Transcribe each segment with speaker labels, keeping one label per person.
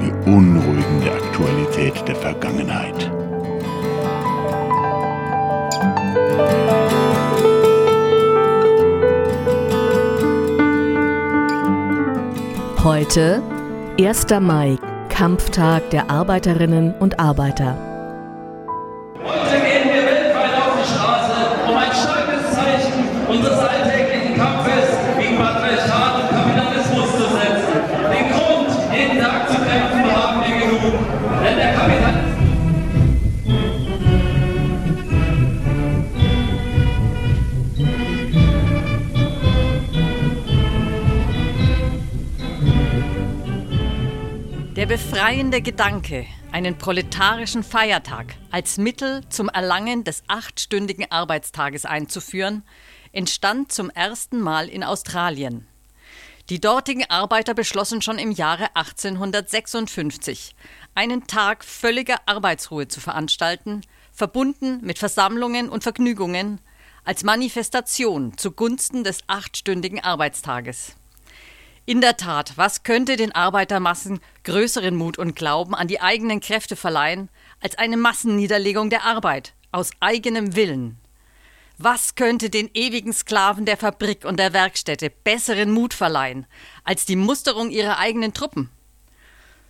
Speaker 1: Die beunruhigende Aktualität der Vergangenheit.
Speaker 2: Heute 1. Mai, Kampftag der Arbeiterinnen und Arbeiter.
Speaker 3: Der befreiende Gedanke, einen proletarischen Feiertag als Mittel zum Erlangen des achtstündigen Arbeitstages einzuführen, entstand zum ersten Mal in Australien. Die dortigen Arbeiter beschlossen schon im Jahre 1856, einen Tag völliger Arbeitsruhe zu veranstalten, verbunden mit Versammlungen und Vergnügungen, als Manifestation zugunsten des achtstündigen Arbeitstages. In der Tat, was könnte den Arbeitermassen größeren Mut und Glauben an die eigenen Kräfte verleihen, als eine Massenniederlegung der Arbeit aus eigenem Willen? Was könnte den ewigen Sklaven der Fabrik und der Werkstätte besseren Mut verleihen, als die Musterung ihrer eigenen Truppen?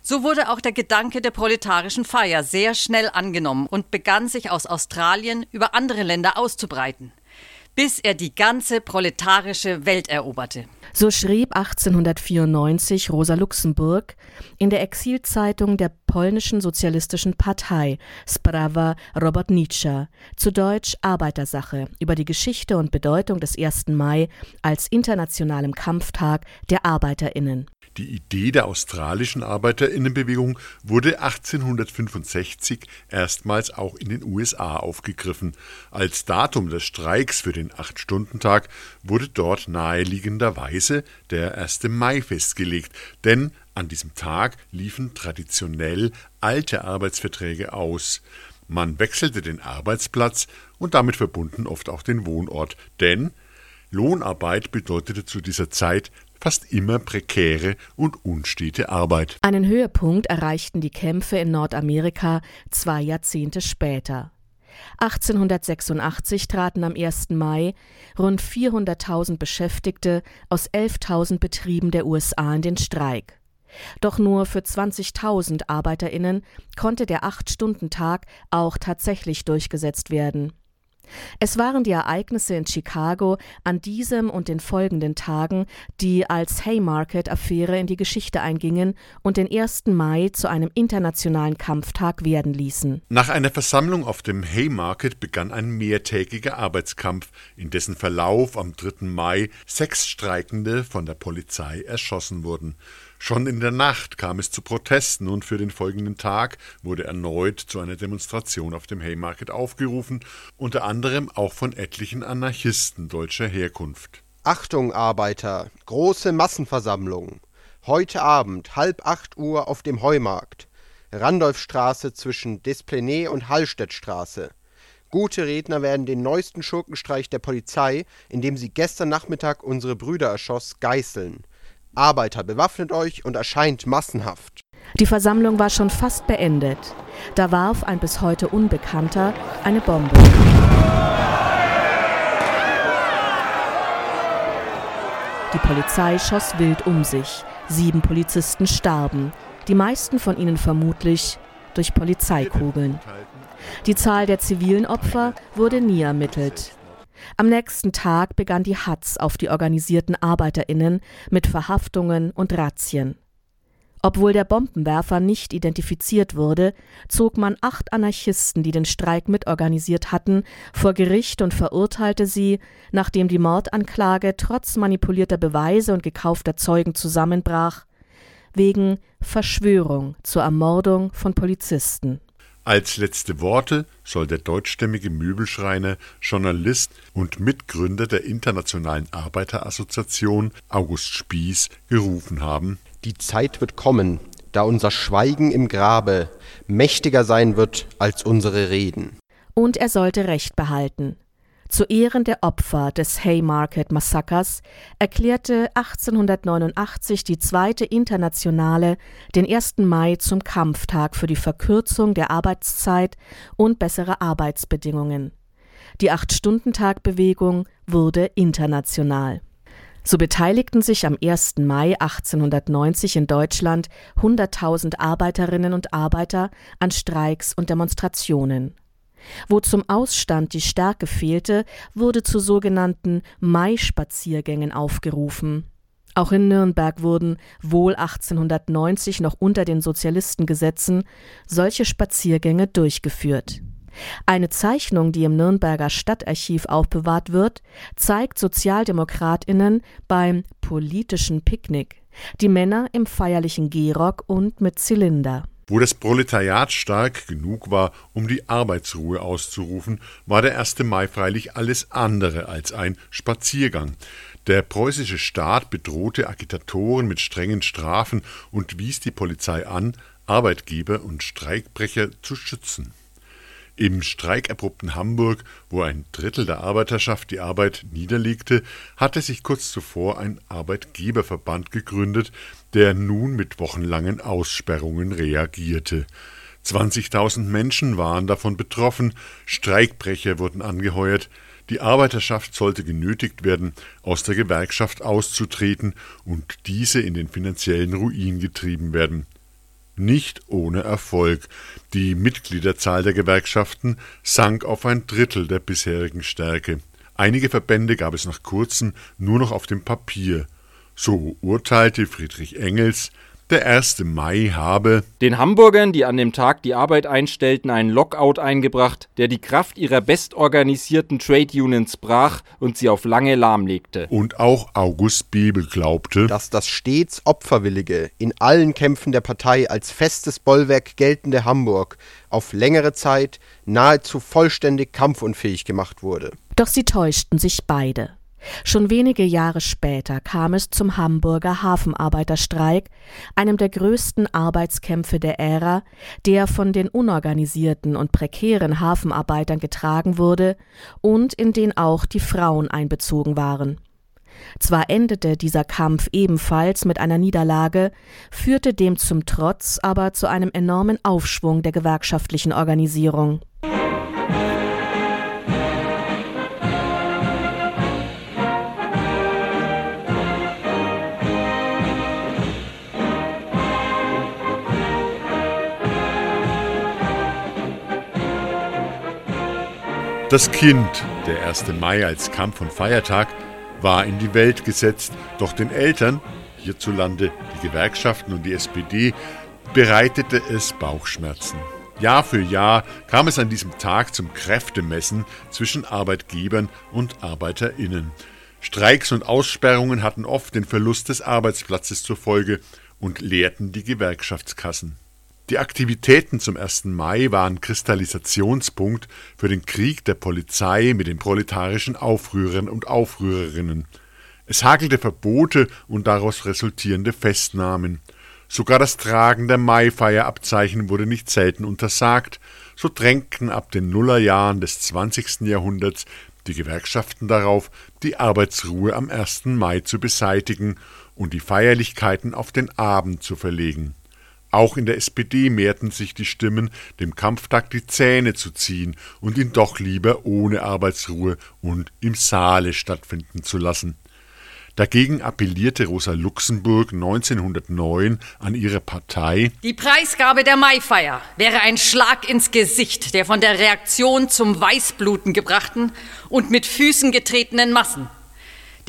Speaker 3: So wurde auch der Gedanke der proletarischen Feier sehr schnell angenommen und begann sich aus Australien über andere Länder auszubreiten, bis er die ganze proletarische Welt eroberte.
Speaker 2: So schrieb 1894 Rosa Luxemburg in der Exilzeitung der polnischen sozialistischen Partei Sprawa Robotnicza, zu Deutsch Arbeitersache, über die Geschichte und Bedeutung des 1. Mai als internationalem Kampftag der Arbeiterinnen.
Speaker 4: Die Idee der australischen Arbeiterinnenbewegung wurde 1865 erstmals auch in den USA aufgegriffen. Als Datum des Streiks für den Acht-Stunden-Tag wurde dort naheliegenderweise der 1. Mai festgelegt, denn an diesem Tag liefen traditionell alte Arbeitsverträge aus. Man wechselte den Arbeitsplatz und damit verbunden oft auch den Wohnort, denn Lohnarbeit bedeutete zu dieser Zeit fast immer prekäre und unstete Arbeit.
Speaker 2: Einen Höhepunkt erreichten die Kämpfe in Nordamerika zwei Jahrzehnte später. 1886 traten am 1. Mai rund 400.000 Beschäftigte aus 11.000 Betrieben der USA in den Streik. Doch nur für 20.000 Arbeiterinnen konnte der Acht-Stunden-Tag auch tatsächlich durchgesetzt werden. Es waren die Ereignisse in Chicago an diesem und den folgenden Tagen, die als Haymarket-Affäre in die Geschichte eingingen und den 1. Mai zu einem internationalen Kampftag werden ließen.
Speaker 4: Nach einer Versammlung auf dem Haymarket begann ein mehrtägiger Arbeitskampf, in dessen Verlauf am 3. Mai sechs Streikende von der Polizei erschossen wurden. Schon in der Nacht kam es zu Protesten und für den folgenden Tag wurde erneut zu einer Demonstration auf dem Haymarket aufgerufen, unter anderem auch von etlichen Anarchisten deutscher Herkunft.
Speaker 5: Achtung, Arbeiter, große Massenversammlung. Heute Abend, halb acht Uhr auf dem Heumarkt. Randolphstraße zwischen Desplenay und Hallstättstraße. Gute Redner werden den neuesten Schurkenstreich der Polizei, in dem sie gestern Nachmittag unsere Brüder erschoss, geißeln. Arbeiter, bewaffnet euch und erscheint massenhaft.
Speaker 2: Die Versammlung war schon fast beendet. Da warf ein bis heute Unbekannter eine Bombe. Die Polizei schoss wild um sich. Sieben Polizisten starben, die meisten von ihnen vermutlich durch Polizeikugeln. Die Zahl der zivilen Opfer wurde nie ermittelt. Am nächsten Tag begann die Hatz auf die organisierten Arbeiterinnen mit Verhaftungen und Razzien. Obwohl der Bombenwerfer nicht identifiziert wurde, zog man acht Anarchisten, die den Streik mitorganisiert hatten, vor Gericht und verurteilte sie, nachdem die Mordanklage trotz manipulierter Beweise und gekaufter Zeugen zusammenbrach, wegen Verschwörung zur Ermordung von Polizisten.
Speaker 4: Als letzte Worte soll der deutschstämmige Möbelschreiner, Journalist und Mitgründer der Internationalen Arbeiterassoziation August Spieß gerufen haben:
Speaker 5: Die Zeit wird kommen, da unser Schweigen im Grabe mächtiger sein wird als unsere Reden.
Speaker 2: Und er sollte Recht behalten. Zu Ehren der Opfer des Haymarket Massakers erklärte 1889 die Zweite Internationale den 1. Mai zum Kampftag für die Verkürzung der Arbeitszeit und bessere Arbeitsbedingungen. Die Acht-Stunden-Tag-Bewegung wurde international. So beteiligten sich am 1. Mai 1890 in Deutschland 100.000 Arbeiterinnen und Arbeiter an Streiks und Demonstrationen. Wo zum Ausstand die Stärke fehlte, wurde zu sogenannten Mai-Spaziergängen aufgerufen. Auch in Nürnberg wurden, wohl 1890 noch unter den Sozialistengesetzen, solche Spaziergänge durchgeführt. Eine Zeichnung, die im Nürnberger Stadtarchiv aufbewahrt wird, zeigt Sozialdemokratinnen beim politischen Picknick, die Männer im feierlichen Gehrock und mit Zylinder.
Speaker 4: Wo das Proletariat stark genug war, um die Arbeitsruhe auszurufen, war der 1. Mai freilich alles andere als ein Spaziergang. Der preußische Staat bedrohte Agitatoren mit strengen Strafen und wies die Polizei an, Arbeitgeber und Streikbrecher zu schützen. Im streikerbruppten Hamburg, wo ein Drittel der Arbeiterschaft die Arbeit niederlegte, hatte sich kurz zuvor ein Arbeitgeberverband gegründet, der nun mit wochenlangen Aussperrungen reagierte. 20.000 Menschen waren davon betroffen, Streikbrecher wurden angeheuert, die Arbeiterschaft sollte genötigt werden, aus der Gewerkschaft auszutreten und diese in den finanziellen Ruin getrieben werden nicht ohne Erfolg. Die Mitgliederzahl der Gewerkschaften sank auf ein Drittel der bisherigen Stärke. Einige Verbände gab es nach kurzem nur noch auf dem Papier. So urteilte Friedrich Engels, der 1. Mai habe
Speaker 6: den Hamburgern, die an dem Tag die Arbeit einstellten, einen Lockout eingebracht, der die Kraft ihrer bestorganisierten Trade Unions brach und sie auf lange lahmlegte.
Speaker 4: Und auch August Bebel glaubte,
Speaker 5: dass das stets opferwillige, in allen Kämpfen der Partei als festes Bollwerk geltende Hamburg auf längere Zeit nahezu vollständig kampfunfähig gemacht wurde.
Speaker 2: Doch sie täuschten sich beide. Schon wenige Jahre später kam es zum Hamburger Hafenarbeiterstreik, einem der größten Arbeitskämpfe der Ära, der von den unorganisierten und prekären Hafenarbeitern getragen wurde und in den auch die Frauen einbezogen waren. Zwar endete dieser Kampf ebenfalls mit einer Niederlage, führte dem zum Trotz aber zu einem enormen Aufschwung der gewerkschaftlichen Organisierung.
Speaker 4: Das Kind, der 1. Mai als Kampf- und Feiertag, war in die Welt gesetzt, doch den Eltern, hierzulande die Gewerkschaften und die SPD, bereitete es Bauchschmerzen. Jahr für Jahr kam es an diesem Tag zum Kräftemessen zwischen Arbeitgebern und Arbeiterinnen. Streiks und Aussperrungen hatten oft den Verlust des Arbeitsplatzes zur Folge und leerten die Gewerkschaftskassen. Die Aktivitäten zum 1. Mai waren Kristallisationspunkt für den Krieg der Polizei mit den proletarischen Aufrührern und Aufrührerinnen. Es hagelte Verbote und daraus resultierende Festnahmen. Sogar das Tragen der Maifeierabzeichen wurde nicht selten untersagt, so drängten ab den Nullerjahren des 20. Jahrhunderts die Gewerkschaften darauf, die Arbeitsruhe am 1. Mai zu beseitigen und die Feierlichkeiten auf den Abend zu verlegen. Auch in der SPD mehrten sich die Stimmen, dem Kampftag die Zähne zu ziehen und ihn doch lieber ohne Arbeitsruhe und im Saale stattfinden zu lassen. Dagegen appellierte Rosa Luxemburg 1909 an ihre Partei,
Speaker 3: die Preisgabe der Maifeier wäre ein Schlag ins Gesicht der von der Reaktion zum Weißbluten gebrachten und mit Füßen getretenen Massen.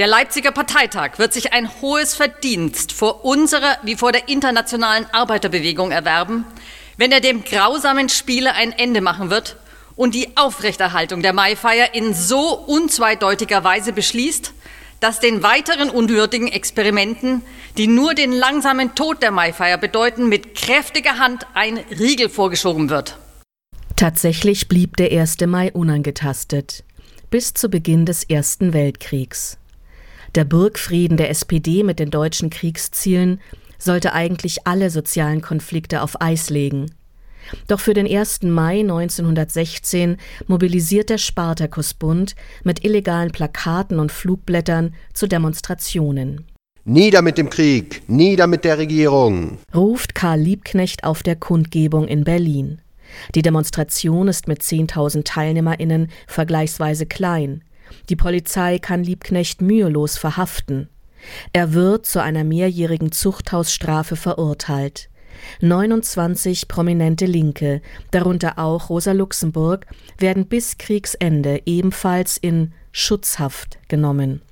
Speaker 3: Der Leipziger Parteitag wird sich ein hohes Verdienst vor unserer wie vor der internationalen Arbeiterbewegung erwerben, wenn er dem grausamen Spiele ein Ende machen wird und die Aufrechterhaltung der Maifeier in so unzweideutiger Weise beschließt, dass den weiteren unwürdigen Experimenten, die nur den langsamen Tod der Maifeier bedeuten, mit kräftiger Hand ein Riegel vorgeschoben wird.
Speaker 2: Tatsächlich blieb der 1. Mai unangetastet, bis zu Beginn des Ersten Weltkriegs. Der Burgfrieden der SPD mit den deutschen Kriegszielen sollte eigentlich alle sozialen Konflikte auf Eis legen. Doch für den 1. Mai 1916 mobilisiert der Spartakusbund mit illegalen Plakaten und Flugblättern zu Demonstrationen.
Speaker 5: Nieder mit dem Krieg, nieder mit der Regierung,
Speaker 2: ruft Karl Liebknecht auf der Kundgebung in Berlin. Die Demonstration ist mit 10.000 TeilnehmerInnen vergleichsweise klein. Die Polizei kann Liebknecht mühelos verhaften. Er wird zu einer mehrjährigen Zuchthausstrafe verurteilt. 29 prominente Linke, darunter auch Rosa Luxemburg, werden bis Kriegsende ebenfalls in Schutzhaft genommen.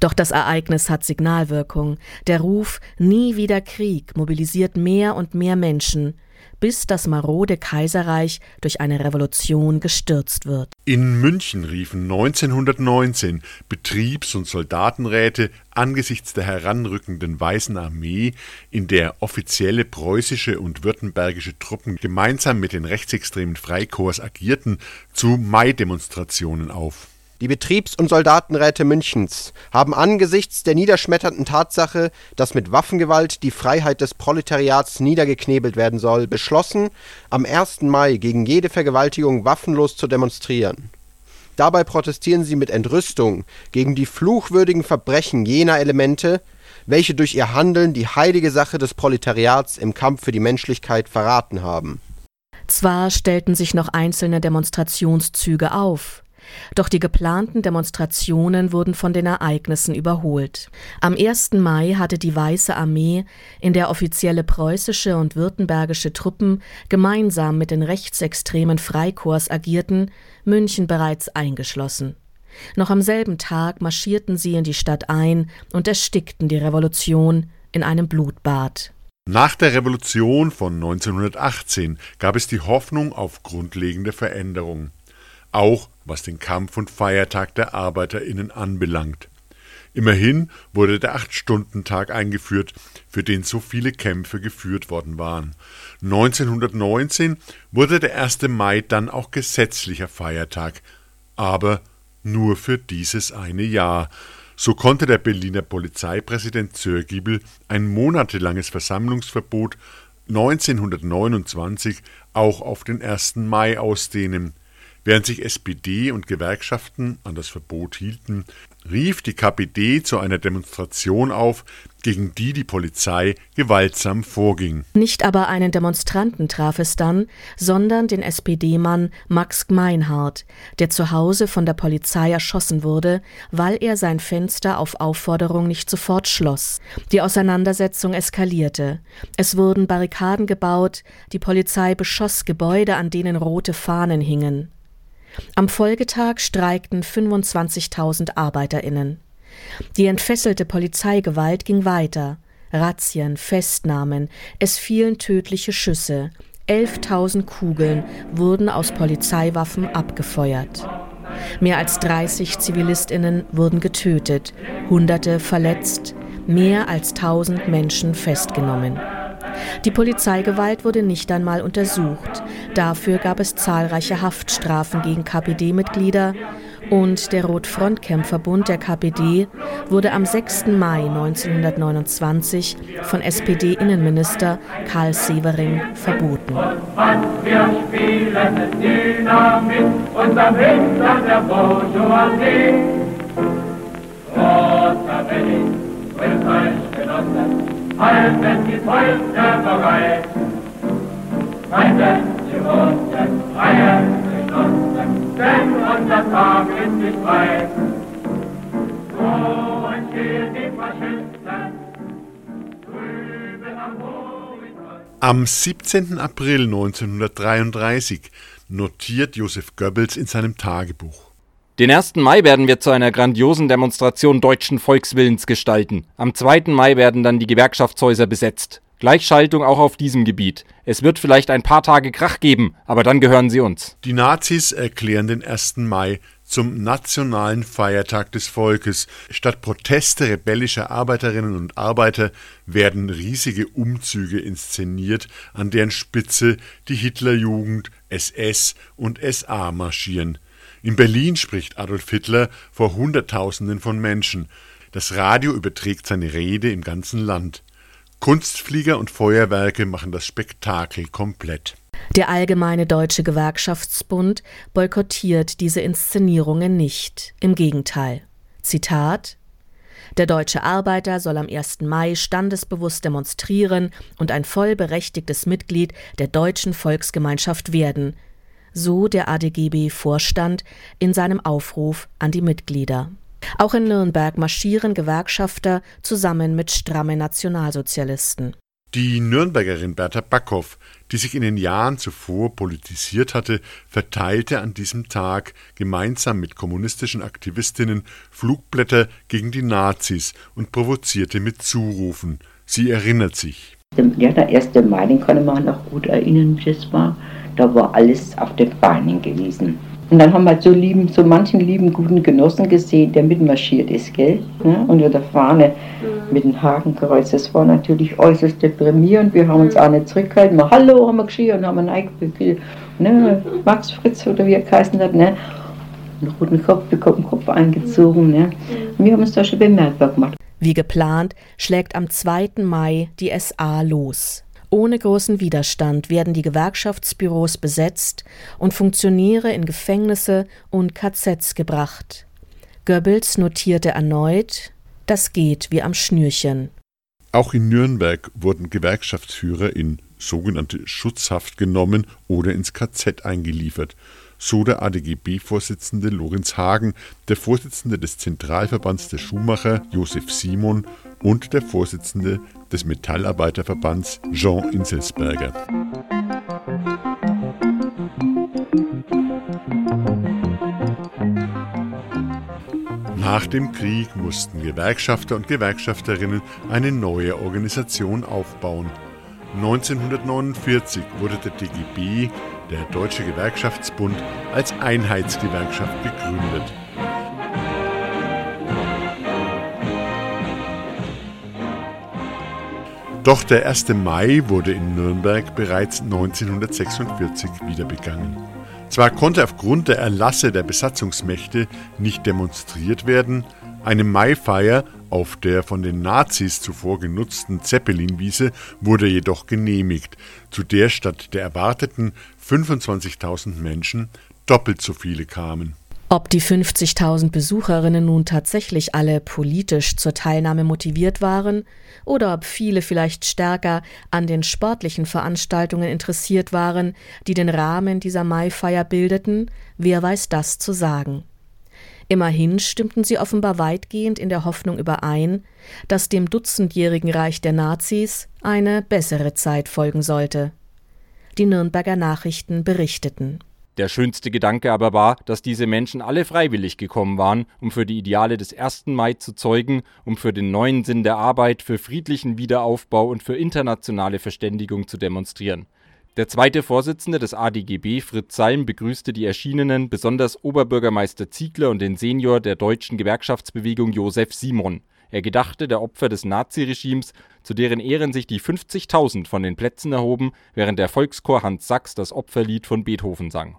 Speaker 2: Doch das Ereignis hat Signalwirkung. Der Ruf Nie wieder Krieg mobilisiert mehr und mehr Menschen bis das marode Kaiserreich durch eine Revolution gestürzt wird.
Speaker 4: In München riefen 1919 Betriebs- und Soldatenräte angesichts der heranrückenden Weißen Armee, in der offizielle preußische und württembergische Truppen gemeinsam mit den rechtsextremen Freikorps agierten, zu Mai-Demonstrationen auf.
Speaker 5: Die Betriebs- und Soldatenräte Münchens haben angesichts der niederschmetternden Tatsache, dass mit Waffengewalt die Freiheit des Proletariats niedergeknebelt werden soll, beschlossen, am 1. Mai gegen jede Vergewaltigung waffenlos zu demonstrieren. Dabei protestieren sie mit Entrüstung gegen die fluchwürdigen Verbrechen jener Elemente, welche durch ihr Handeln die heilige Sache des Proletariats im Kampf für die Menschlichkeit verraten haben.
Speaker 2: Zwar stellten sich noch einzelne Demonstrationszüge auf, doch die geplanten Demonstrationen wurden von den Ereignissen überholt. Am 1. Mai hatte die Weiße Armee, in der offizielle preußische und württembergische Truppen gemeinsam mit den rechtsextremen Freikorps agierten, München bereits eingeschlossen. Noch am selben Tag marschierten sie in die Stadt ein und erstickten die Revolution in einem Blutbad.
Speaker 4: Nach der Revolution von 1918 gab es die Hoffnung auf grundlegende Veränderungen auch was den Kampf und Feiertag der Arbeiterinnen anbelangt. Immerhin wurde der Acht-Stunden-Tag eingeführt, für den so viele Kämpfe geführt worden waren. 1919 wurde der 1. Mai dann auch gesetzlicher Feiertag, aber nur für dieses eine Jahr. So konnte der Berliner Polizeipräsident Zörgiebel ein monatelanges Versammlungsverbot 1929 auch auf den 1. Mai ausdehnen. Während sich SPD und Gewerkschaften an das Verbot hielten, rief die KPD zu einer Demonstration auf, gegen die die Polizei gewaltsam vorging.
Speaker 2: Nicht aber einen Demonstranten traf es dann, sondern den SPD-Mann Max Gmeinhardt, der zu Hause von der Polizei erschossen wurde, weil er sein Fenster auf Aufforderung nicht sofort schloss. Die Auseinandersetzung eskalierte. Es wurden Barrikaden gebaut, die Polizei beschoss Gebäude, an denen rote Fahnen hingen. Am Folgetag streikten 25.000 ArbeiterInnen. Die entfesselte Polizeigewalt ging weiter. Razzien, Festnahmen, es fielen tödliche Schüsse. 11.000 Kugeln wurden aus Polizeiwaffen abgefeuert. Mehr als 30 ZivilistInnen wurden getötet, Hunderte verletzt, mehr als 1000 Menschen festgenommen. Die Polizeigewalt wurde nicht einmal untersucht. Dafür gab es zahlreiche Haftstrafen gegen KPD-Mitglieder und der Rotfrontkämpferbund der KPD wurde am 6. Mai 1929 von SPD-Innenminister Karl Severing verboten. Wir spielen Dynamit unterm Hintern der Bourgeoisie. Roter Berlin, will euch genossen, halten die Fäuste bereit. Feinde die Roten, freie Genossen, denn unser Tag ist nicht frei. So entstehen die Faschisten, drüben am Horizont.
Speaker 4: Am 17. April 1933 notiert Josef Goebbels in seinem Tagebuch.
Speaker 6: Den 1. Mai werden wir zu einer grandiosen Demonstration deutschen Volkswillens gestalten. Am 2. Mai werden dann die Gewerkschaftshäuser besetzt. Gleichschaltung auch auf diesem Gebiet. Es wird vielleicht ein paar Tage Krach geben, aber dann gehören sie uns.
Speaker 4: Die Nazis erklären den 1. Mai zum nationalen Feiertag des Volkes. Statt Proteste rebellischer Arbeiterinnen und Arbeiter werden riesige Umzüge inszeniert, an deren Spitze die Hitlerjugend, SS und SA marschieren. In Berlin spricht Adolf Hitler vor Hunderttausenden von Menschen. Das Radio überträgt seine Rede im ganzen Land. Kunstflieger und Feuerwerke machen das Spektakel komplett.
Speaker 2: Der Allgemeine Deutsche Gewerkschaftsbund boykottiert diese Inszenierungen nicht. Im Gegenteil. Zitat Der deutsche Arbeiter soll am 1. Mai standesbewusst demonstrieren und ein vollberechtigtes Mitglied der deutschen Volksgemeinschaft werden, so der ADGB-Vorstand in seinem Aufruf an die Mitglieder. Auch in Nürnberg marschieren Gewerkschafter zusammen mit strammen Nationalsozialisten.
Speaker 4: Die Nürnbergerin Bertha Backhoff, die sich in den Jahren zuvor politisiert hatte, verteilte an diesem Tag gemeinsam mit kommunistischen Aktivistinnen Flugblätter gegen die Nazis und provozierte mit Zurufen. Sie erinnert sich.
Speaker 7: Ja, der 1. Mai, den kann ich mich noch gut erinnern, wie das war. Da war alles auf den Beinen gewesen. Und dann haben wir so lieben, so manchen lieben, guten Genossen gesehen, der mitmarschiert ist, gell? Ne? Unter der Fahne mhm. mit dem Hakenkreuz. Das war natürlich äußerst deprimierend. Wir haben uns mhm. auch nicht zurückgehalten. Mal Hallo haben wir geschrien und haben einen eingekriegt. Ne? Max Fritz oder wie er geheißen hat, ne? Einen roten Kopf bekommen, Kopf eingezogen, ne? Und mhm. wir haben uns da schon bemerkbar gemacht.
Speaker 2: Wie geplant schlägt am 2. Mai die SA los. Ohne großen Widerstand werden die Gewerkschaftsbüros besetzt und Funktionäre in Gefängnisse und KZs gebracht. Goebbels notierte erneut, das geht wie am Schnürchen.
Speaker 4: Auch in Nürnberg wurden Gewerkschaftsführer in sogenannte Schutzhaft genommen oder ins KZ eingeliefert so der ADGB-Vorsitzende Lorenz Hagen, der Vorsitzende des Zentralverbands der Schuhmacher Josef Simon und der Vorsitzende des Metallarbeiterverbands Jean Inselsberger. Nach dem Krieg mussten Gewerkschafter und Gewerkschafterinnen eine neue Organisation aufbauen. 1949 wurde der DGB der Deutsche Gewerkschaftsbund, als Einheitsgewerkschaft gegründet. Doch der 1. Mai wurde in Nürnberg bereits 1946 wieder begangen. Zwar konnte aufgrund der Erlasse der Besatzungsmächte nicht demonstriert werden, eine Maifeier auf der von den Nazis zuvor genutzten Zeppelinwiese wurde jedoch genehmigt, zu der statt der erwarteten 25.000 Menschen doppelt so viele kamen.
Speaker 2: Ob die 50.000 Besucherinnen nun tatsächlich alle politisch zur Teilnahme motiviert waren oder ob viele vielleicht stärker an den sportlichen Veranstaltungen interessiert waren, die den Rahmen dieser Maifeier bildeten, wer weiß das zu sagen. Immerhin stimmten sie offenbar weitgehend in der Hoffnung überein, dass dem dutzendjährigen Reich der Nazis eine bessere Zeit folgen sollte. Die Nürnberger Nachrichten berichteten.
Speaker 6: Der schönste Gedanke aber war, dass diese Menschen alle freiwillig gekommen waren, um für die Ideale des 1. Mai zu zeugen, um für den neuen Sinn der Arbeit, für friedlichen Wiederaufbau und für internationale Verständigung zu demonstrieren. Der zweite Vorsitzende des ADGB, Fritz Salm, begrüßte die Erschienenen, besonders Oberbürgermeister Ziegler und den Senior der deutschen Gewerkschaftsbewegung Josef Simon. Er gedachte der Opfer des Naziregimes, zu deren Ehren sich die 50.000 von den Plätzen erhoben, während der Volkschor Hans Sachs das Opferlied von Beethoven sang.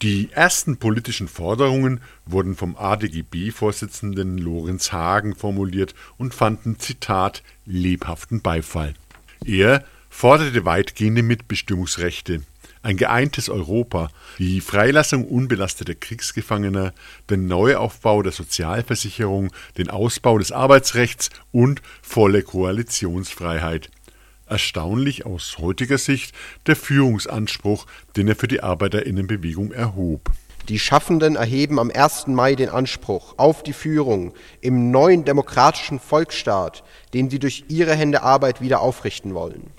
Speaker 4: Die ersten politischen Forderungen wurden vom ADGB-Vorsitzenden Lorenz Hagen formuliert und fanden, Zitat, lebhaften Beifall. Er forderte weitgehende Mitbestimmungsrechte, ein geeintes Europa, die Freilassung unbelasteter Kriegsgefangener, den Neuaufbau der Sozialversicherung, den Ausbau des Arbeitsrechts und volle Koalitionsfreiheit. Erstaunlich aus heutiger Sicht der Führungsanspruch, den er für die Arbeiterinnenbewegung erhob.
Speaker 5: Die Schaffenden erheben am 1. Mai den Anspruch auf die Führung im neuen demokratischen Volksstaat, den sie durch ihre Hände Arbeit wieder aufrichten wollen.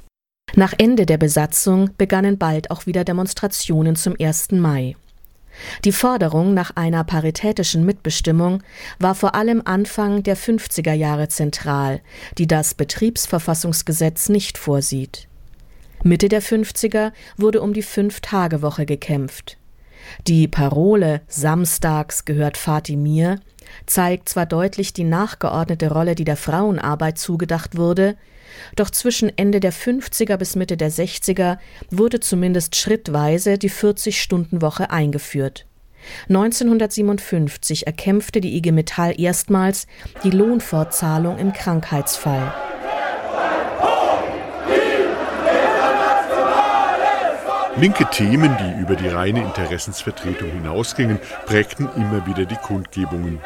Speaker 2: Nach Ende der Besatzung begannen bald auch wieder Demonstrationen zum 1. Mai. Die Forderung nach einer paritätischen Mitbestimmung war vor allem Anfang der 50er Jahre zentral, die das Betriebsverfassungsgesetz nicht vorsieht. Mitte der 50er wurde um die Fünf-Tage-Woche gekämpft. Die Parole Samstags gehört Fatih mir zeigt zwar deutlich die nachgeordnete Rolle, die der Frauenarbeit zugedacht wurde, doch zwischen Ende der 50er bis Mitte der 60er wurde zumindest schrittweise die 40-Stunden-Woche eingeführt. 1957 erkämpfte die IG Metall erstmals die Lohnfortzahlung im Krankheitsfall.
Speaker 4: Linke Themen, die über die reine Interessensvertretung hinausgingen, prägten immer wieder die Kundgebungen.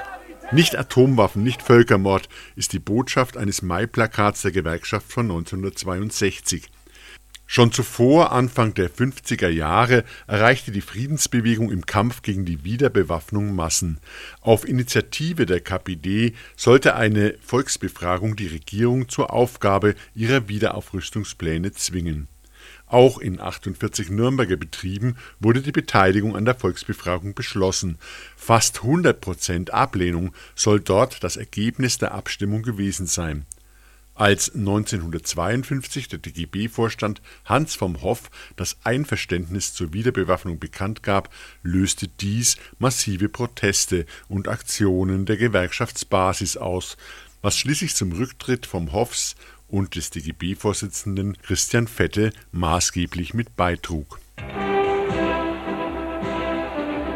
Speaker 4: Nicht Atomwaffen, nicht Völkermord ist die Botschaft eines Mai-Plakats der Gewerkschaft von 1962. Schon zuvor, Anfang der 50er Jahre, erreichte die Friedensbewegung im Kampf gegen die Wiederbewaffnung Massen. Auf Initiative der KPD sollte eine Volksbefragung die Regierung zur Aufgabe ihrer Wiederaufrüstungspläne zwingen. Auch in 48 Nürnberger Betrieben wurde die Beteiligung an der Volksbefragung beschlossen. Fast 100 Prozent Ablehnung soll dort das Ergebnis der Abstimmung gewesen sein. Als 1952 der DGB-Vorstand Hans vom Hoff das Einverständnis zur Wiederbewaffnung bekannt gab, löste dies massive Proteste und Aktionen der Gewerkschaftsbasis aus, was schließlich zum Rücktritt vom Hoffs und des DGB-Vorsitzenden Christian Fette maßgeblich mit beitrug.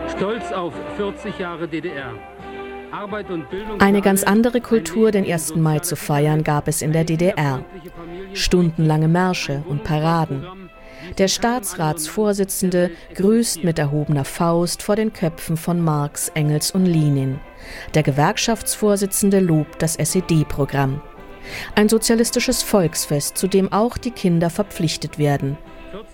Speaker 2: Stolz auf 40 Jahre DDR. Eine ganz andere Kultur, den 1. Mai zu feiern, gab es in der DDR. Stundenlange Märsche und Paraden. Der Staatsratsvorsitzende grüßt mit erhobener Faust vor den Köpfen von Marx, Engels und Lenin. Der Gewerkschaftsvorsitzende lobt das SED-Programm. Ein sozialistisches Volksfest, zu dem auch die Kinder verpflichtet werden.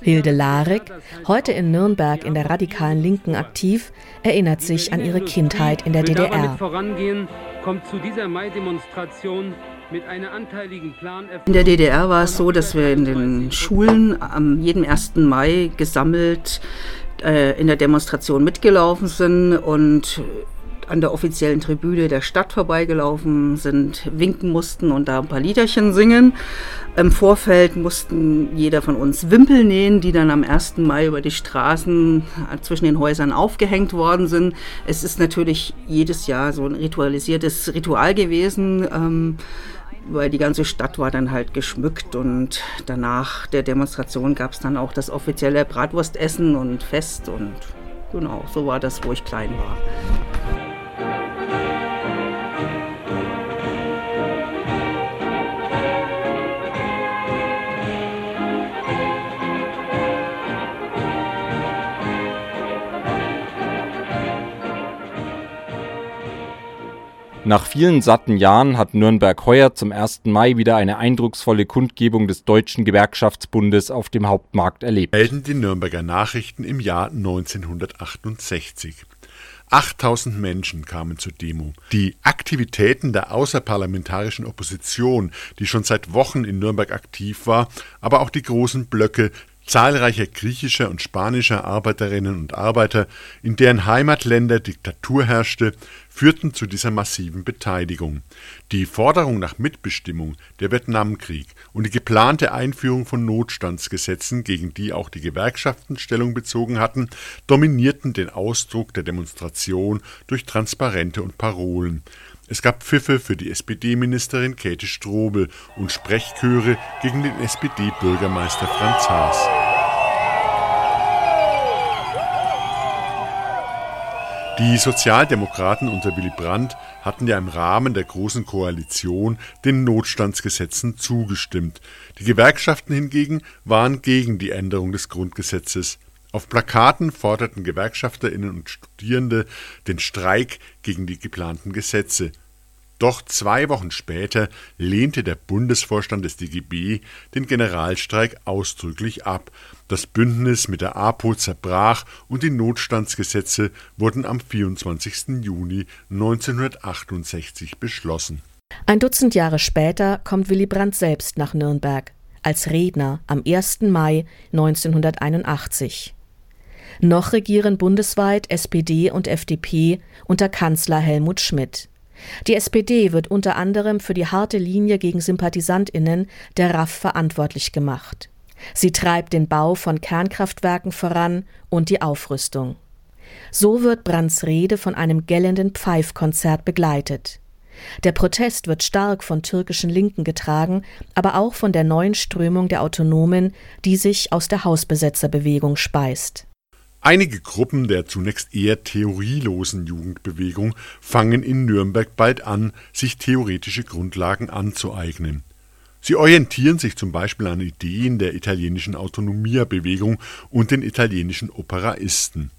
Speaker 2: Hilde Larek, heute in Nürnberg in der radikalen Linken aktiv, erinnert sich an ihre Kindheit in der DDR.
Speaker 8: In der DDR war es so, dass wir in den Schulen am jeden 1. Mai gesammelt äh, in der Demonstration mitgelaufen sind und an der offiziellen Tribüne der Stadt vorbeigelaufen sind, winken mussten und da ein paar Liederchen singen. Im Vorfeld mussten jeder von uns Wimpel nähen, die dann am 1. Mai über die Straßen zwischen den Häusern aufgehängt worden sind. Es ist natürlich jedes Jahr so ein ritualisiertes Ritual gewesen. Ähm, weil die ganze Stadt war dann halt geschmückt und danach der Demonstration gab es dann auch das offizielle Bratwurstessen und Fest und genau, so war das, wo ich klein war.
Speaker 6: Nach vielen satten Jahren hat Nürnberg heuer zum 1. Mai wieder eine eindrucksvolle Kundgebung des Deutschen Gewerkschaftsbundes auf dem Hauptmarkt erlebt.
Speaker 4: Melden die Nürnberger Nachrichten im Jahr 1968. 8000 Menschen kamen zur Demo. Die Aktivitäten der außerparlamentarischen Opposition, die schon seit Wochen in Nürnberg aktiv war, aber auch die großen Blöcke zahlreicher griechischer und spanischer Arbeiterinnen und Arbeiter, in deren Heimatländer Diktatur herrschte, führten zu dieser massiven Beteiligung. Die Forderung nach Mitbestimmung, der Vietnamkrieg und die geplante Einführung von Notstandsgesetzen, gegen die auch die Gewerkschaften Stellung bezogen hatten, dominierten den Ausdruck der Demonstration durch Transparente und Parolen. Es gab Pfiffe für die SPD-Ministerin Käthe Strobel und Sprechchöre gegen den SPD-Bürgermeister Franz Haas. Die Sozialdemokraten unter Willy Brandt hatten ja im Rahmen der Großen Koalition den Notstandsgesetzen zugestimmt. Die Gewerkschaften hingegen waren gegen die Änderung des Grundgesetzes. Auf Plakaten forderten Gewerkschafterinnen und Studierende den Streik gegen die geplanten Gesetze. Doch zwei Wochen später lehnte der Bundesvorstand des DGB den Generalstreik ausdrücklich ab. Das Bündnis mit der APO zerbrach und die Notstandsgesetze wurden am 24. Juni 1968 beschlossen.
Speaker 2: Ein Dutzend Jahre später kommt Willy Brandt selbst nach Nürnberg als Redner am 1. Mai 1981. Noch regieren bundesweit SPD und FDP unter Kanzler Helmut Schmidt. Die SPD wird unter anderem für die harte Linie gegen Sympathisantinnen der RAF verantwortlich gemacht. Sie treibt den Bau von Kernkraftwerken voran und die Aufrüstung. So wird Brandts Rede von einem gellenden Pfeifkonzert begleitet. Der Protest wird stark von türkischen Linken getragen, aber auch von der neuen Strömung der Autonomen, die sich aus der Hausbesetzerbewegung speist.
Speaker 4: Einige Gruppen der zunächst eher theorielosen Jugendbewegung fangen in Nürnberg bald an, sich theoretische Grundlagen anzueignen. Sie orientieren sich zum Beispiel an Ideen der italienischen Autonomia-Bewegung und den italienischen Operaisten.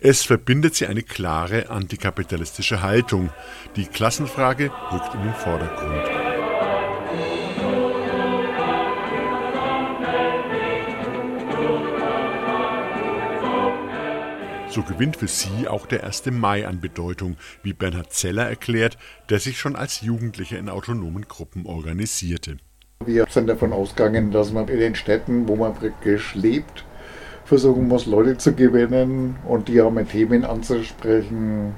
Speaker 4: Es verbindet sie eine klare antikapitalistische Haltung. Die Klassenfrage rückt in den Vordergrund. So gewinnt für sie auch der 1. Mai an Bedeutung, wie Bernhard Zeller erklärt, der sich schon als Jugendlicher in autonomen Gruppen organisierte.
Speaker 9: Wir sind davon ausgegangen, dass man in den Städten, wo man praktisch lebt, versuchen muss, Leute zu gewinnen und die auch mit Themen anzusprechen,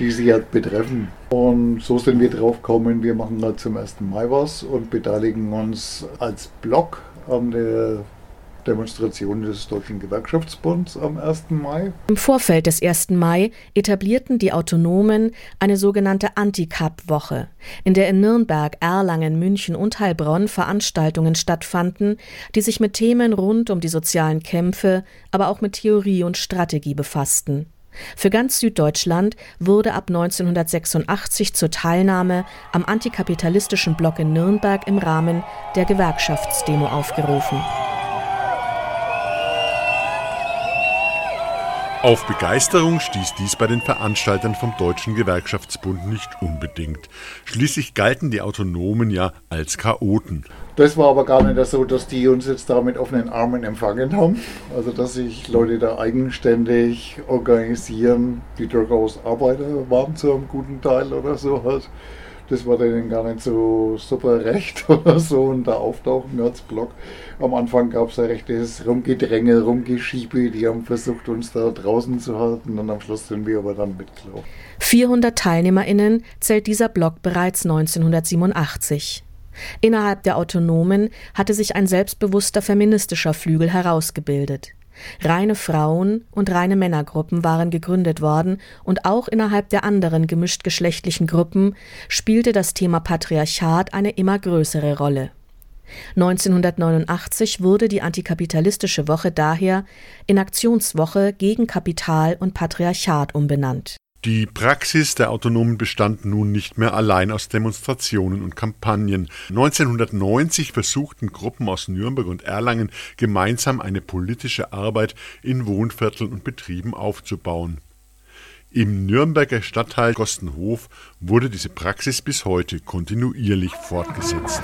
Speaker 9: die sie halt betreffen. Und so sind wir drauf gekommen, wir machen halt zum 1. Mai was und beteiligen uns als Blog an der Demonstration des Deutschen Gewerkschaftsbunds am 1. Mai.
Speaker 2: Im Vorfeld des 1. Mai etablierten die Autonomen eine sogenannte Anti-Cup-Woche, in der in Nürnberg, Erlangen, München und Heilbronn Veranstaltungen stattfanden, die sich mit Themen rund um die sozialen Kämpfe, aber auch mit Theorie und Strategie befassten. Für ganz Süddeutschland wurde ab 1986 zur Teilnahme am antikapitalistischen Block in Nürnberg im Rahmen der Gewerkschaftsdemo aufgerufen.
Speaker 4: Auf Begeisterung stieß dies bei den Veranstaltern vom Deutschen Gewerkschaftsbund nicht unbedingt. Schließlich galten die Autonomen ja als Chaoten.
Speaker 9: Das war aber gar nicht so, dass die uns jetzt da mit offenen Armen empfangen haben. Also dass sich Leute da eigenständig organisieren, die durchaus Arbeiter waren zu einem guten Teil oder so halt das war denen gar nicht so super recht oder so und da auftauchen als Block. Am Anfang gab es ein rechtes Rumgedränge, Rumgeschiebe, die haben versucht, uns da draußen zu halten und am Schluss sind wir aber dann mitgelaufen.
Speaker 2: 400 TeilnehmerInnen zählt dieser Block bereits 1987. Innerhalb der Autonomen hatte sich ein selbstbewusster feministischer Flügel herausgebildet. Reine Frauen und reine Männergruppen waren gegründet worden und auch innerhalb der anderen gemischtgeschlechtlichen Gruppen spielte das Thema Patriarchat eine immer größere Rolle. 1989 wurde die antikapitalistische Woche daher in Aktionswoche gegen Kapital und Patriarchat umbenannt.
Speaker 4: Die Praxis der Autonomen bestand nun nicht mehr allein aus Demonstrationen und Kampagnen. 1990 versuchten Gruppen aus Nürnberg und Erlangen gemeinsam eine politische Arbeit in Wohnvierteln und Betrieben aufzubauen. Im Nürnberger Stadtteil Gostenhof wurde diese Praxis bis heute kontinuierlich fortgesetzt.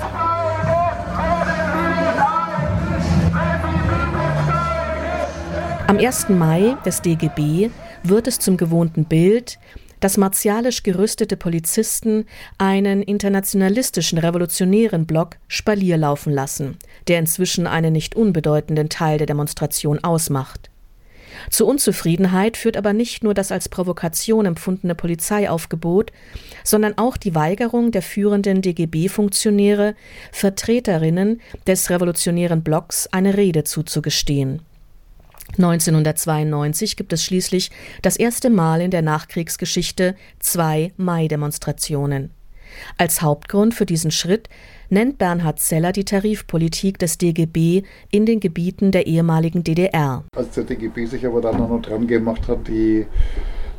Speaker 2: Am 1. Mai des DGB wird es zum gewohnten Bild, dass martialisch gerüstete Polizisten einen internationalistischen revolutionären Block Spalier laufen lassen, der inzwischen einen nicht unbedeutenden Teil der Demonstration ausmacht. Zur Unzufriedenheit führt aber nicht nur das als Provokation empfundene Polizeiaufgebot, sondern auch die Weigerung der führenden DGB-Funktionäre, Vertreterinnen des revolutionären Blocks eine Rede zuzugestehen. 1992 gibt es schließlich das erste Mal in der Nachkriegsgeschichte zwei Mai-Demonstrationen. Als Hauptgrund für diesen Schritt nennt Bernhard Zeller die Tarifpolitik des DGB in den Gebieten der ehemaligen DDR.
Speaker 9: Als der DGB sich aber dann noch dran gemacht hat, die,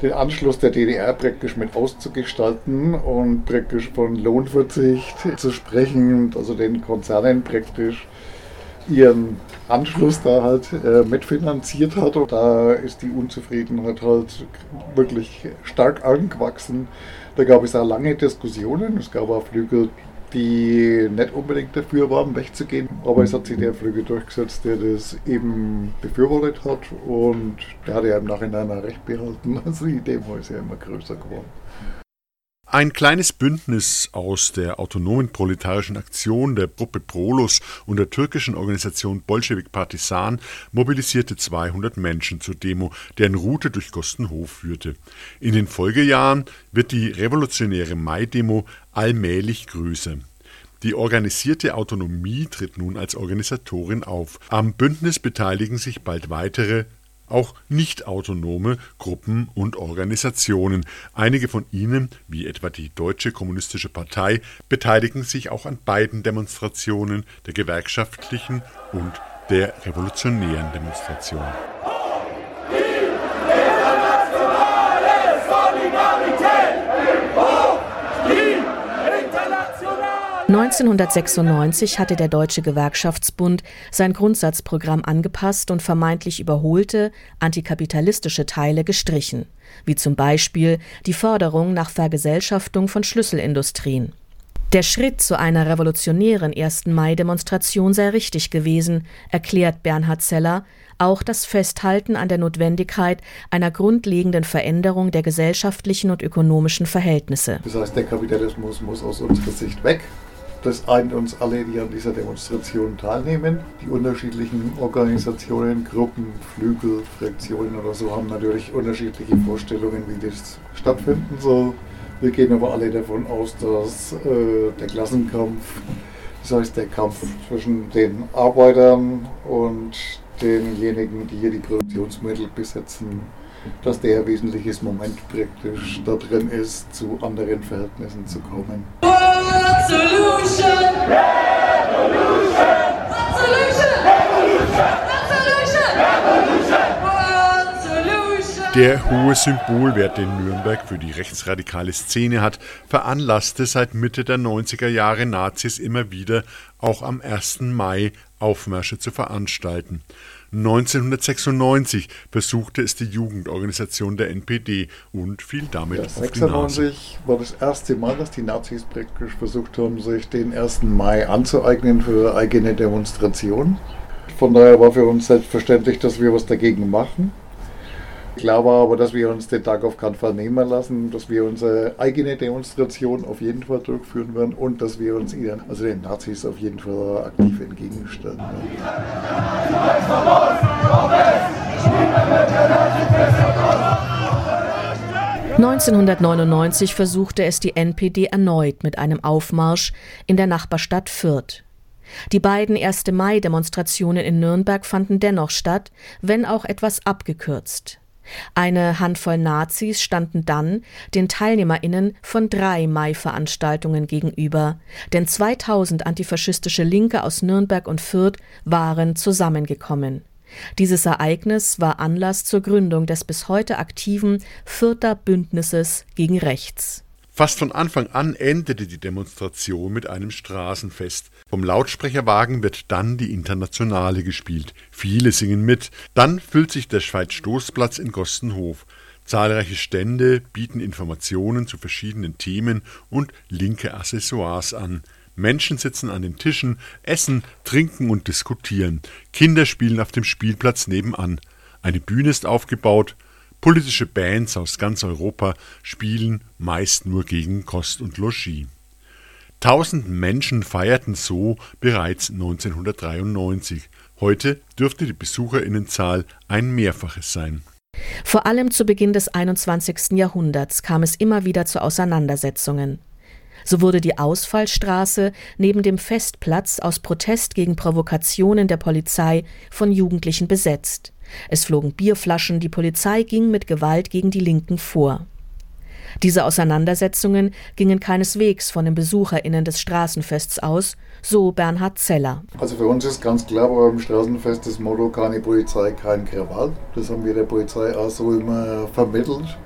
Speaker 9: den Anschluss der DDR praktisch mit auszugestalten und praktisch von Lohnverzicht zu sprechen, also den Konzernen praktisch ihren Anschluss da halt äh, mitfinanziert hat. Und da ist die Unzufriedenheit halt wirklich stark angewachsen. Da gab es auch lange Diskussionen. Es gab auch Flügel, die nicht unbedingt dafür waren, wegzugehen. Aber es hat sich der Flügel durchgesetzt, der das eben befürwortet hat. Und der hat ja im Nachhinein recht behalten. Also die Demo ist ja immer größer geworden.
Speaker 4: Ein kleines Bündnis aus der autonomen proletarischen Aktion der Gruppe Prolos und der türkischen Organisation Bolschewik Partisan mobilisierte 200 Menschen zur Demo, deren Route durch Gostenhof führte. In den Folgejahren wird die revolutionäre Mai-Demo allmählich größer. Die organisierte Autonomie tritt nun als Organisatorin auf. Am Bündnis beteiligen sich bald weitere auch nicht autonome Gruppen und Organisationen. Einige von ihnen, wie etwa die Deutsche Kommunistische Partei, beteiligen sich auch an beiden Demonstrationen, der gewerkschaftlichen und der revolutionären Demonstration.
Speaker 2: 1996 hatte der Deutsche Gewerkschaftsbund sein Grundsatzprogramm angepasst und vermeintlich überholte antikapitalistische Teile gestrichen, wie zum Beispiel die Forderung nach Vergesellschaftung von Schlüsselindustrien. Der Schritt zu einer revolutionären 1. Mai-Demonstration sei richtig gewesen, erklärt Bernhard Zeller, auch das Festhalten an der Notwendigkeit einer grundlegenden Veränderung der gesellschaftlichen und ökonomischen Verhältnisse.
Speaker 9: Das heißt, der Kapitalismus muss aus unserer Sicht weg. Das eint uns alle, die an dieser Demonstration teilnehmen. Die unterschiedlichen Organisationen, Gruppen, Flügel, Fraktionen oder so haben natürlich unterschiedliche Vorstellungen, wie das stattfinden soll. Wir gehen aber alle davon aus, dass äh, der Klassenkampf, das heißt der Kampf zwischen den Arbeitern und denjenigen, die hier die Produktionsmittel besitzen, dass der wesentliches Moment praktisch da drin ist, zu anderen Verhältnissen zu kommen.
Speaker 4: Der hohe Symbolwert, den Nürnberg für die rechtsradikale Szene hat, veranlasste seit Mitte der 90er Jahre Nazis immer wieder, auch am 1. Mai Aufmärsche zu veranstalten. 1996 versuchte es die Jugendorganisation der NPD und fiel damit ja, auf 96
Speaker 9: war das erste Mal, dass die Nazis praktisch versucht haben, sich den 1. Mai anzueignen für eigene Demonstrationen. Von daher war für uns selbstverständlich, dass wir was dagegen machen. Klar war aber, dass wir uns den Tag auf keinen Fall nehmen lassen, dass wir unsere eigene Demonstration auf jeden Fall durchführen werden und dass wir uns ihnen, also den Nazis, auf jeden Fall aktiv entgegenstellen werden.
Speaker 2: 1999 versuchte es die NPD erneut mit einem Aufmarsch in der Nachbarstadt Fürth. Die beiden 1. Mai-Demonstrationen in Nürnberg fanden dennoch statt, wenn auch etwas abgekürzt. Eine Handvoll Nazis standen dann den TeilnehmerInnen von drei Mai-Veranstaltungen gegenüber, denn 2000 antifaschistische Linke aus Nürnberg und Fürth waren zusammengekommen. Dieses Ereignis war Anlass zur Gründung des bis heute aktiven Fürther Bündnisses gegen Rechts.
Speaker 4: Fast von Anfang an endete die Demonstration mit einem Straßenfest. Vom Lautsprecherwagen wird dann die Internationale gespielt. Viele singen mit. Dann füllt sich der Schweiz-Stoßplatz in Gostenhof. Zahlreiche Stände bieten Informationen zu verschiedenen Themen und linke Accessoires an. Menschen sitzen an den Tischen, essen, trinken und diskutieren. Kinder spielen auf dem Spielplatz nebenan. Eine Bühne ist aufgebaut. Politische Bands aus ganz Europa spielen meist nur gegen Kost und Logis. Tausend Menschen feierten so bereits 1993. Heute dürfte die Besucherinnenzahl ein Mehrfaches sein.
Speaker 2: Vor allem zu Beginn des 21. Jahrhunderts kam es immer wieder zu Auseinandersetzungen. So wurde die Ausfallstraße neben dem Festplatz aus Protest gegen Provokationen der Polizei von Jugendlichen besetzt. Es flogen Bierflaschen, die Polizei ging mit Gewalt gegen die Linken vor. Diese Auseinandersetzungen gingen keineswegs von den BesucherInnen des Straßenfests aus, so Bernhard Zeller.
Speaker 9: Also für uns ist ganz klar beim Straßenfest das Motto: keine Polizei, kein Krawall. Das haben wir der Polizei auch so immer vermittelt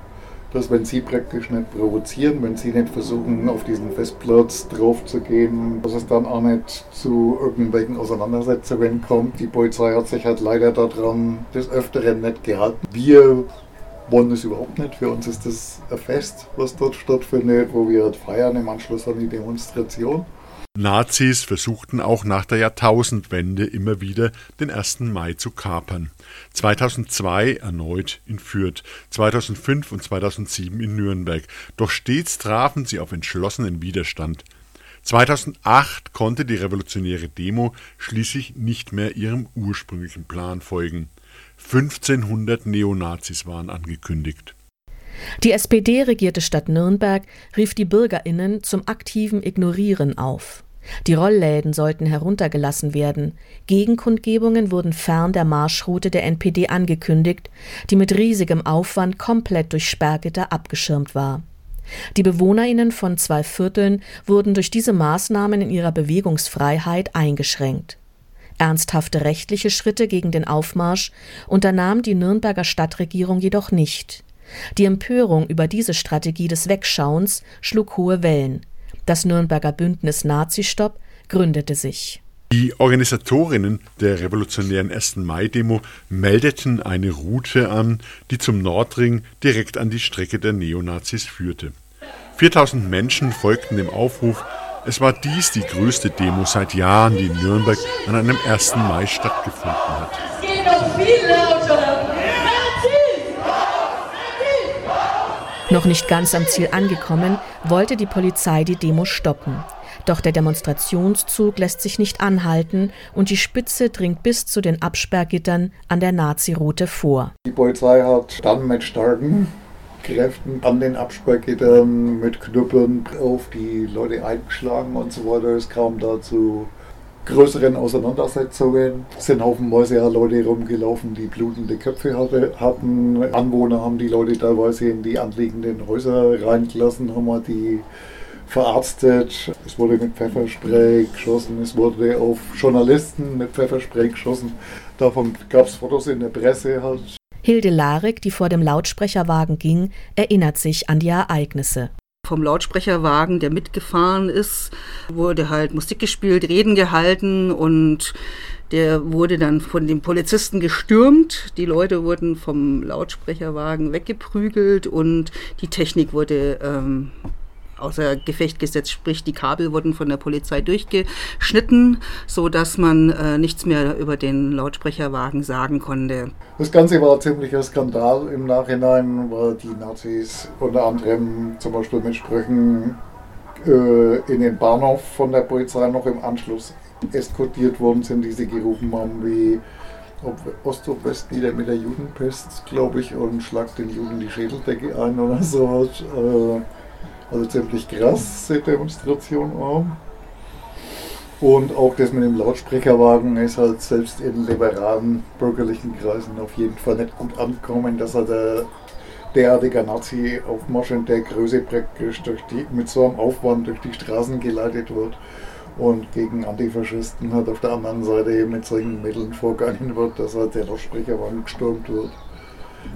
Speaker 9: dass wenn sie praktisch nicht provozieren, wenn sie nicht versuchen, auf diesen Festplatz drauf zu gehen, dass es dann auch nicht zu irgendwelchen Auseinandersetzungen kommt. Die Polizei hat sich halt leider daran des Öfteren nicht gehalten. Wir wollen das überhaupt nicht. Für uns ist das ein Fest, was dort stattfindet, wo wir halt feiern im Anschluss an die Demonstration.
Speaker 4: Nazis versuchten auch nach der Jahrtausendwende immer wieder den 1. Mai zu kapern. 2002 erneut in Fürth, 2005 und 2007 in Nürnberg. Doch stets trafen sie auf entschlossenen Widerstand. 2008 konnte die revolutionäre Demo schließlich nicht mehr ihrem ursprünglichen Plan folgen. 1500 Neonazis waren angekündigt.
Speaker 2: Die SPD-regierte Stadt Nürnberg rief die BürgerInnen zum aktiven Ignorieren auf. Die Rollläden sollten heruntergelassen werden. Gegenkundgebungen wurden fern der Marschroute der NPD angekündigt, die mit riesigem Aufwand komplett durch Sperrgitter abgeschirmt war. Die Bewohnerinnen von zwei Vierteln wurden durch diese Maßnahmen in ihrer Bewegungsfreiheit eingeschränkt. Ernsthafte rechtliche Schritte gegen den Aufmarsch unternahm die Nürnberger Stadtregierung jedoch nicht. Die Empörung über diese Strategie des Wegschauens schlug hohe Wellen. Das Nürnberger Bündnis Nazistopp gründete sich.
Speaker 4: Die Organisatorinnen der revolutionären 1. Mai-Demo meldeten eine Route an, die zum Nordring direkt an die Strecke der Neonazis führte. 4000 Menschen folgten dem Aufruf. Es war dies die größte Demo seit Jahren, die in Nürnberg an einem 1. Mai stattgefunden hat. Es geht noch viel lauter.
Speaker 2: Noch nicht ganz am Ziel angekommen, wollte die Polizei die Demo stoppen. Doch der Demonstrationszug lässt sich nicht anhalten und die Spitze dringt bis zu den Absperrgittern an der Nazi-Route vor.
Speaker 9: Die Polizei hat dann mit starken Kräften an den Absperrgittern mit Knüppeln auf die Leute eingeschlagen und so weiter. Es kam dazu größeren Auseinandersetzungen sind haufenweise ja Leute rumgelaufen, die blutende Köpfe hatte, hatten. Anwohner haben die Leute teilweise in die anliegenden Häuser reingelassen, haben die verarztet. Es wurde mit Pfefferspray geschossen, es wurde auf Journalisten mit Pfefferspray geschossen. Davon gab es Fotos in der Presse halt.
Speaker 2: Hilde Larek, die vor dem Lautsprecherwagen ging, erinnert sich an die Ereignisse.
Speaker 8: Vom Lautsprecherwagen, der mitgefahren ist, wurde halt Musik gespielt, Reden gehalten und der wurde dann von den Polizisten gestürmt. Die Leute wurden vom Lautsprecherwagen weggeprügelt und die Technik wurde ähm, außer Gefecht gesetzt, sprich die Kabel wurden von der Polizei durchgeschnitten, so dass man äh, nichts mehr über den Lautsprecherwagen sagen konnte.
Speaker 9: Das Ganze war ein ziemlicher Skandal im Nachhinein, weil die Nazis unter anderem zum Beispiel mit Sprüchen äh, in den Bahnhof von der Polizei noch im Anschluss eskortiert worden sind, die sie gerufen haben wie Ost und West nieder mit der Judenpest, glaube ich, und schlagt den Juden die Schädeldecke ein oder so. Äh, also ziemlich krass, die Demonstration auch. Und auch das mit dem Lautsprecherwagen ist halt selbst in liberalen bürgerlichen Kreisen auf jeden Fall nicht gut angekommen, dass halt der derartiger Nazi-Aufmarsch in der Größe praktisch durch die, mit so einem Aufwand durch die Straßen geleitet wird und gegen Antifaschisten halt auf der anderen Seite eben mit solchen Mitteln vorgegangen wird, dass halt der Lautsprecherwagen gestürmt wird,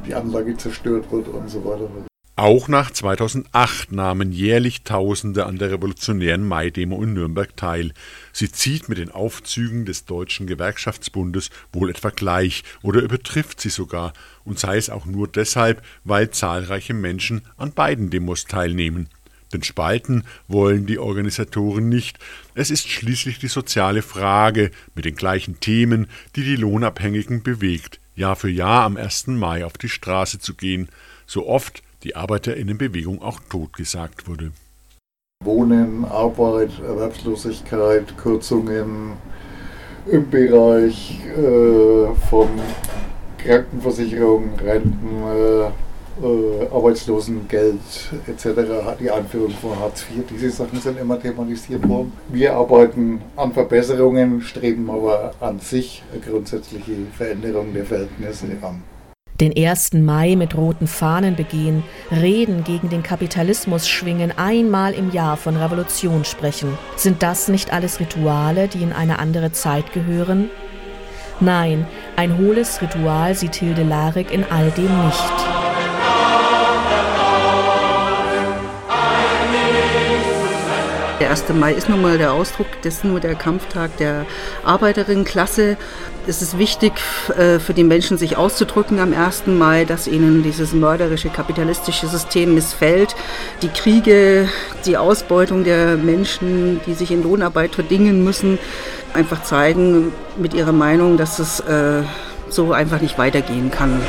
Speaker 9: die Anlage zerstört wird und so weiter.
Speaker 4: Auch nach 2008 nahmen jährlich Tausende an der revolutionären Mai-Demo in Nürnberg teil. Sie zieht mit den Aufzügen des Deutschen Gewerkschaftsbundes wohl etwa gleich oder übertrifft sie sogar, und sei es auch nur deshalb, weil zahlreiche Menschen an beiden Demos teilnehmen. Denn spalten wollen die Organisatoren nicht. Es ist schließlich die soziale Frage mit den gleichen Themen, die die Lohnabhängigen bewegt, Jahr für Jahr am 1. Mai auf die Straße zu gehen. So oft die Arbeiterinnenbewegung auch totgesagt wurde.
Speaker 9: Wohnen, Arbeit, Erwerbslosigkeit, Kürzungen im Bereich äh, von Krankenversicherung, Renten, äh, äh, Arbeitslosengeld etc., die Einführung von Hartz IV, diese Sachen sind immer thematisiert worden. Wir arbeiten an Verbesserungen, streben aber an sich eine grundsätzliche Veränderung der Verhältnisse an
Speaker 2: den 1. Mai mit roten Fahnen begehen, Reden gegen den Kapitalismus schwingen, einmal im Jahr von Revolution sprechen. Sind das nicht alles Rituale, die in eine andere Zeit gehören? Nein, ein hohles Ritual sieht Hilde Larik in all dem nicht.
Speaker 8: Der 1. Mai ist nun mal der Ausdruck dessen, nur der Kampftag der Arbeiterinnenklasse. Es ist wichtig äh, für die Menschen, sich auszudrücken am 1. Mai, dass ihnen dieses mörderische kapitalistische System missfällt. Die Kriege, die Ausbeutung der Menschen, die sich in Lohnarbeit verdingen müssen, einfach zeigen mit ihrer Meinung, dass es äh, so einfach nicht weitergehen kann.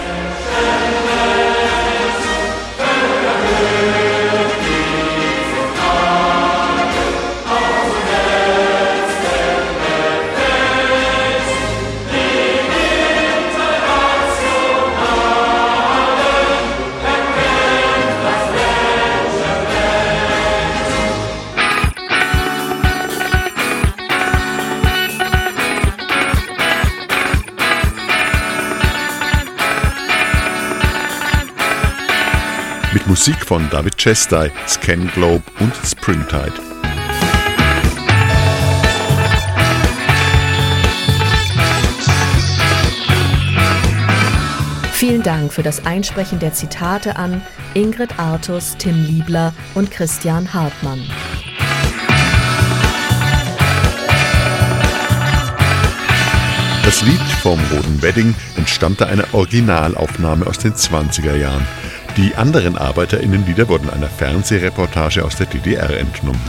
Speaker 4: Musik von David Chesty, Scan Globe und Springtide.
Speaker 2: Vielen Dank für das Einsprechen der Zitate an Ingrid Artus, Tim Liebler und Christian Hartmann.
Speaker 4: Das Lied vom Roten Wedding entstammte einer Originalaufnahme aus den 20er Jahren. Die anderen ArbeiterInnenlieder wurden einer Fernsehreportage aus der DDR entnommen.